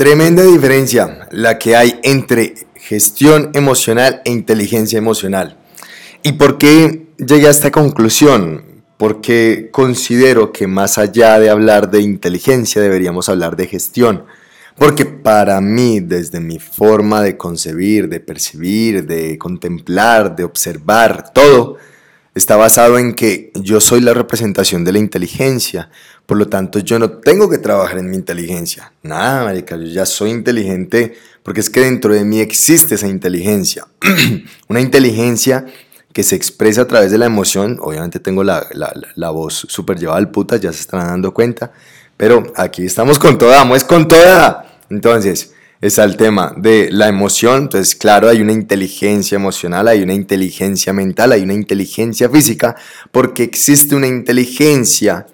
Tremenda diferencia la que hay entre gestión emocional e inteligencia emocional. ¿Y por qué llegué a esta conclusión? Porque considero que más allá de hablar de inteligencia deberíamos hablar de gestión. Porque para mí, desde mi forma de concebir, de percibir, de contemplar, de observar, todo, está basado en que yo soy la representación de la inteligencia. Por lo tanto, yo no tengo que trabajar en mi inteligencia. Nada, marica, yo ya soy inteligente porque es que dentro de mí existe esa inteligencia. Una inteligencia que se expresa a través de la emoción. Obviamente tengo la, la, voz súper llevada al puta, ya se están dando cuenta. Pero aquí estamos con toda, es con toda. Entonces, está el tema de la emoción. Entonces, claro, hay una inteligencia emocional, hay una inteligencia mental, hay una inteligencia física, porque existe una inteligencia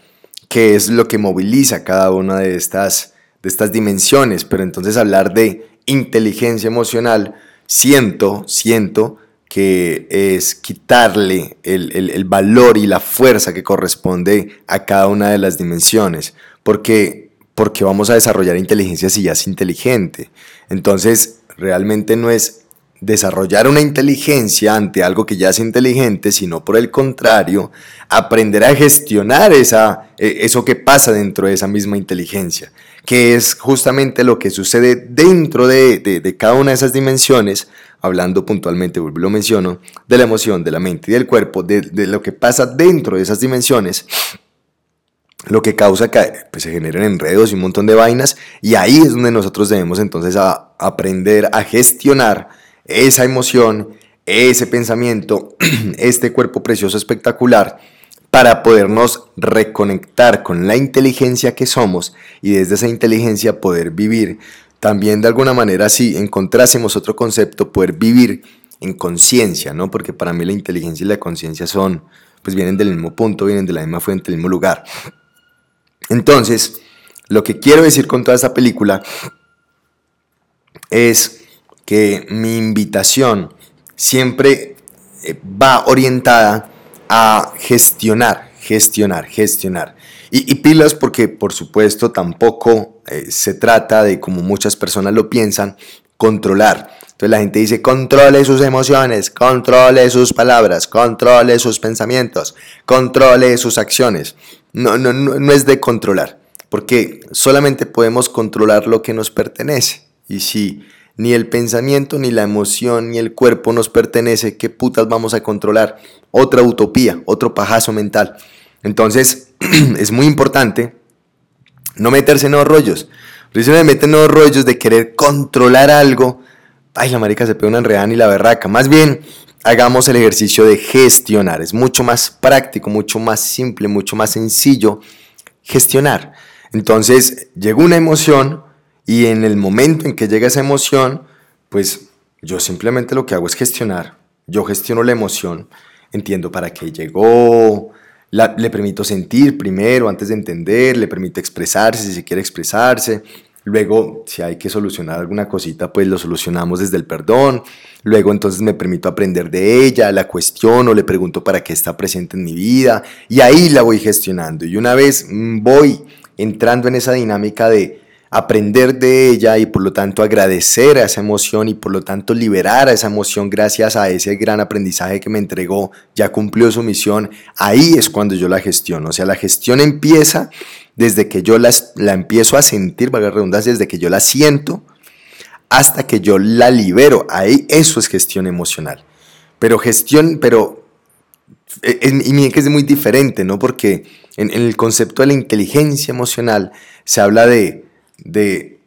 que es lo que moviliza cada una de estas, de estas dimensiones. Pero entonces hablar de inteligencia emocional, siento, siento que es quitarle el, el, valor y la fuerza que corresponde a cada una de las dimensiones, porque, porque vamos a desarrollar inteligencia si ya es inteligente. Entonces, realmente no es desarrollar una inteligencia ante algo que ya es inteligente, sino por el contrario, aprender a gestionar esa, e, eso que pasa dentro de esa misma inteligencia, que es justamente lo que sucede dentro de, de, cada una de esas dimensiones, hablando puntualmente, vuelvo lo menciono, de la emoción, de la mente y del cuerpo, de, de lo que pasa dentro de esas dimensiones, lo que causa que pues, se generen enredos y un montón de vainas, y ahí es donde nosotros debemos entonces a aprender a gestionar esa emoción, ese pensamiento, este cuerpo precioso espectacular, para podernos reconectar con la inteligencia que somos y desde esa inteligencia poder vivir. También de alguna manera, si encontrásemos otro concepto, poder vivir en conciencia, ¿no? Porque para mí la inteligencia y la conciencia son, pues vienen del mismo punto, vienen de la misma fuente, del mismo lugar. Entonces, lo que quiero decir con toda esta película es que mi invitación siempre eh, va orientada a gestionar, gestionar, gestionar. Y, pilas porque, por supuesto, tampoco eh, se trata de, como muchas personas lo piensan, controlar. Entonces la gente dice, controle sus emociones, controle sus palabras, controle sus pensamientos, controle sus acciones. No, no, no, no es de controlar, porque solamente podemos controlar lo que nos pertenece. Y si ni el pensamiento, ni la emoción, ni el cuerpo nos pertenece. ¿Qué putas vamos a controlar? Otra utopía, otro pajazo mental. Entonces, es muy importante no meterse en nuevos rollos. Se me meten en nuevos rollos de querer controlar algo, ay, la marica se pega una enredada y la berraca. Más bien, hagamos el ejercicio de gestionar. Es mucho más práctico, mucho más simple, mucho más sencillo gestionar. Entonces, llegó una emoción, y en el momento en que llega esa emoción, pues yo simplemente lo que hago es gestionar. Yo gestiono la emoción, entiendo para qué llegó, le permito sentir primero antes de entender, le permito expresarse si se quiere expresarse. Luego, si hay que solucionar alguna cosita, pues lo solucionamos desde el perdón. Luego, entonces me permito aprender de ella, la cuestiono, le pregunto para qué está presente en mi vida y ahí la voy gestionando. Y una vez mm, voy entrando en esa dinámica de aprender de ella y por lo tanto agradecer a esa emoción y por lo tanto liberar a esa emoción gracias a ese gran aprendizaje que me entregó, ya cumplió su misión, ahí es cuando yo la gestiono. O sea, la gestión empieza desde que yo la, la empiezo a sentir, valga la redundancia, desde que yo la siento hasta que yo la libero. Ahí eso es gestión emocional. Pero gestión, pero... Eh, y miren que es muy diferente, ¿no? Porque en el concepto de la inteligencia emocional se habla de de,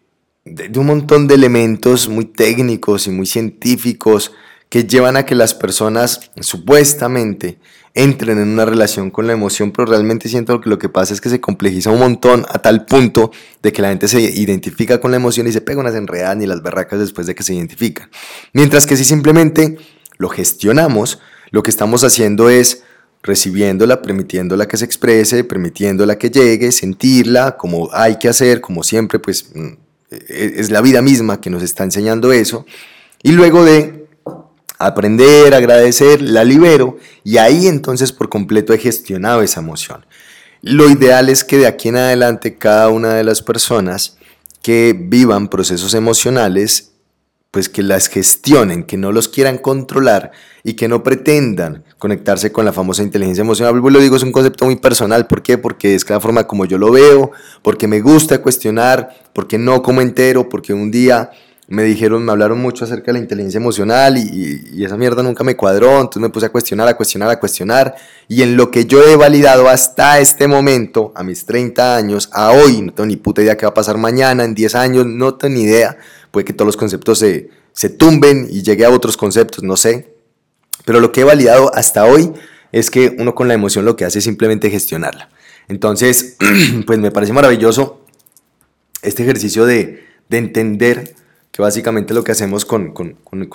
un montón de elementos muy técnicos y muy científicos que llevan a que las personas supuestamente entren en una relación con la emoción, pero realmente siento que lo que pasa es que se complejiza un montón a tal punto de que la gente se identifica con la emoción y se pega unas enredadas ni las barracas después de que se identifican. Mientras que si simplemente lo gestionamos, lo que estamos haciendo es recibiéndola, permitiéndola que se exprese, permitiéndola que llegue, sentirla como hay que hacer, como siempre, pues mm, e-, es la vida misma que nos está enseñando eso. Y luego de aprender, agradecer, la libero y ahí entonces por completo he gestionado esa emoción. Lo ideal es que de aquí en adelante cada una de las personas que vivan procesos emocionales, pues que las gestionen, que no los quieran controlar y que no pretendan conectarse con la famosa inteligencia emocional. Lo digo, es un concepto muy personal. ¿Por qué? Porque es la forma como yo lo veo, porque me gusta cuestionar, porque no como entero, porque un día me dijeron, me hablaron mucho acerca de la inteligencia emocional y, esa mierda nunca me cuadró, entonces me puse a cuestionar, a cuestionar, a cuestionar. Y en lo que yo he validado hasta este momento, a mis 30 años, a hoy, no tengo ni puta idea qué va a pasar mañana, en 10 años, no tengo ni idea, puede que todos los conceptos se, se tumben y llegue a otros conceptos, no sé, pero lo que he validado hasta hoy es que uno con la emoción lo que hace es simplemente gestionarla. Entonces, pues me parece maravilloso este ejercicio de, de entender que básicamente lo que hacemos con,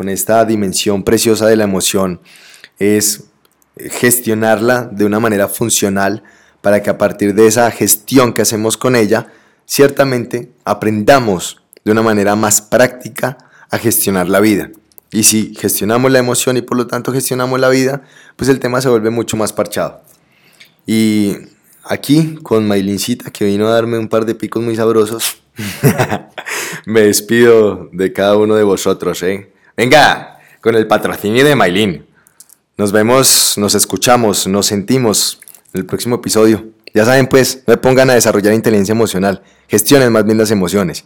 esta dimensión preciosa de la emoción es gestionarla de una manera funcional para que a partir de esa gestión que hacemos con ella, ciertamente aprendamos de una manera más práctica a gestionar la vida. Y si gestionamos la emoción y por lo tanto gestionamos la vida, pues el tema se vuelve mucho más parchado. Y aquí con Mailincita que vino a darme un par de picos muy sabrosos, Me despido de cada uno de vosotros, ¿eh? Venga, con el patrocinio de Mailin. Nos vemos, nos escuchamos, nos sentimos en el próximo episodio. Ya saben, pues, no me pongan a desarrollar inteligencia emocional. Gestionen más bien las emociones.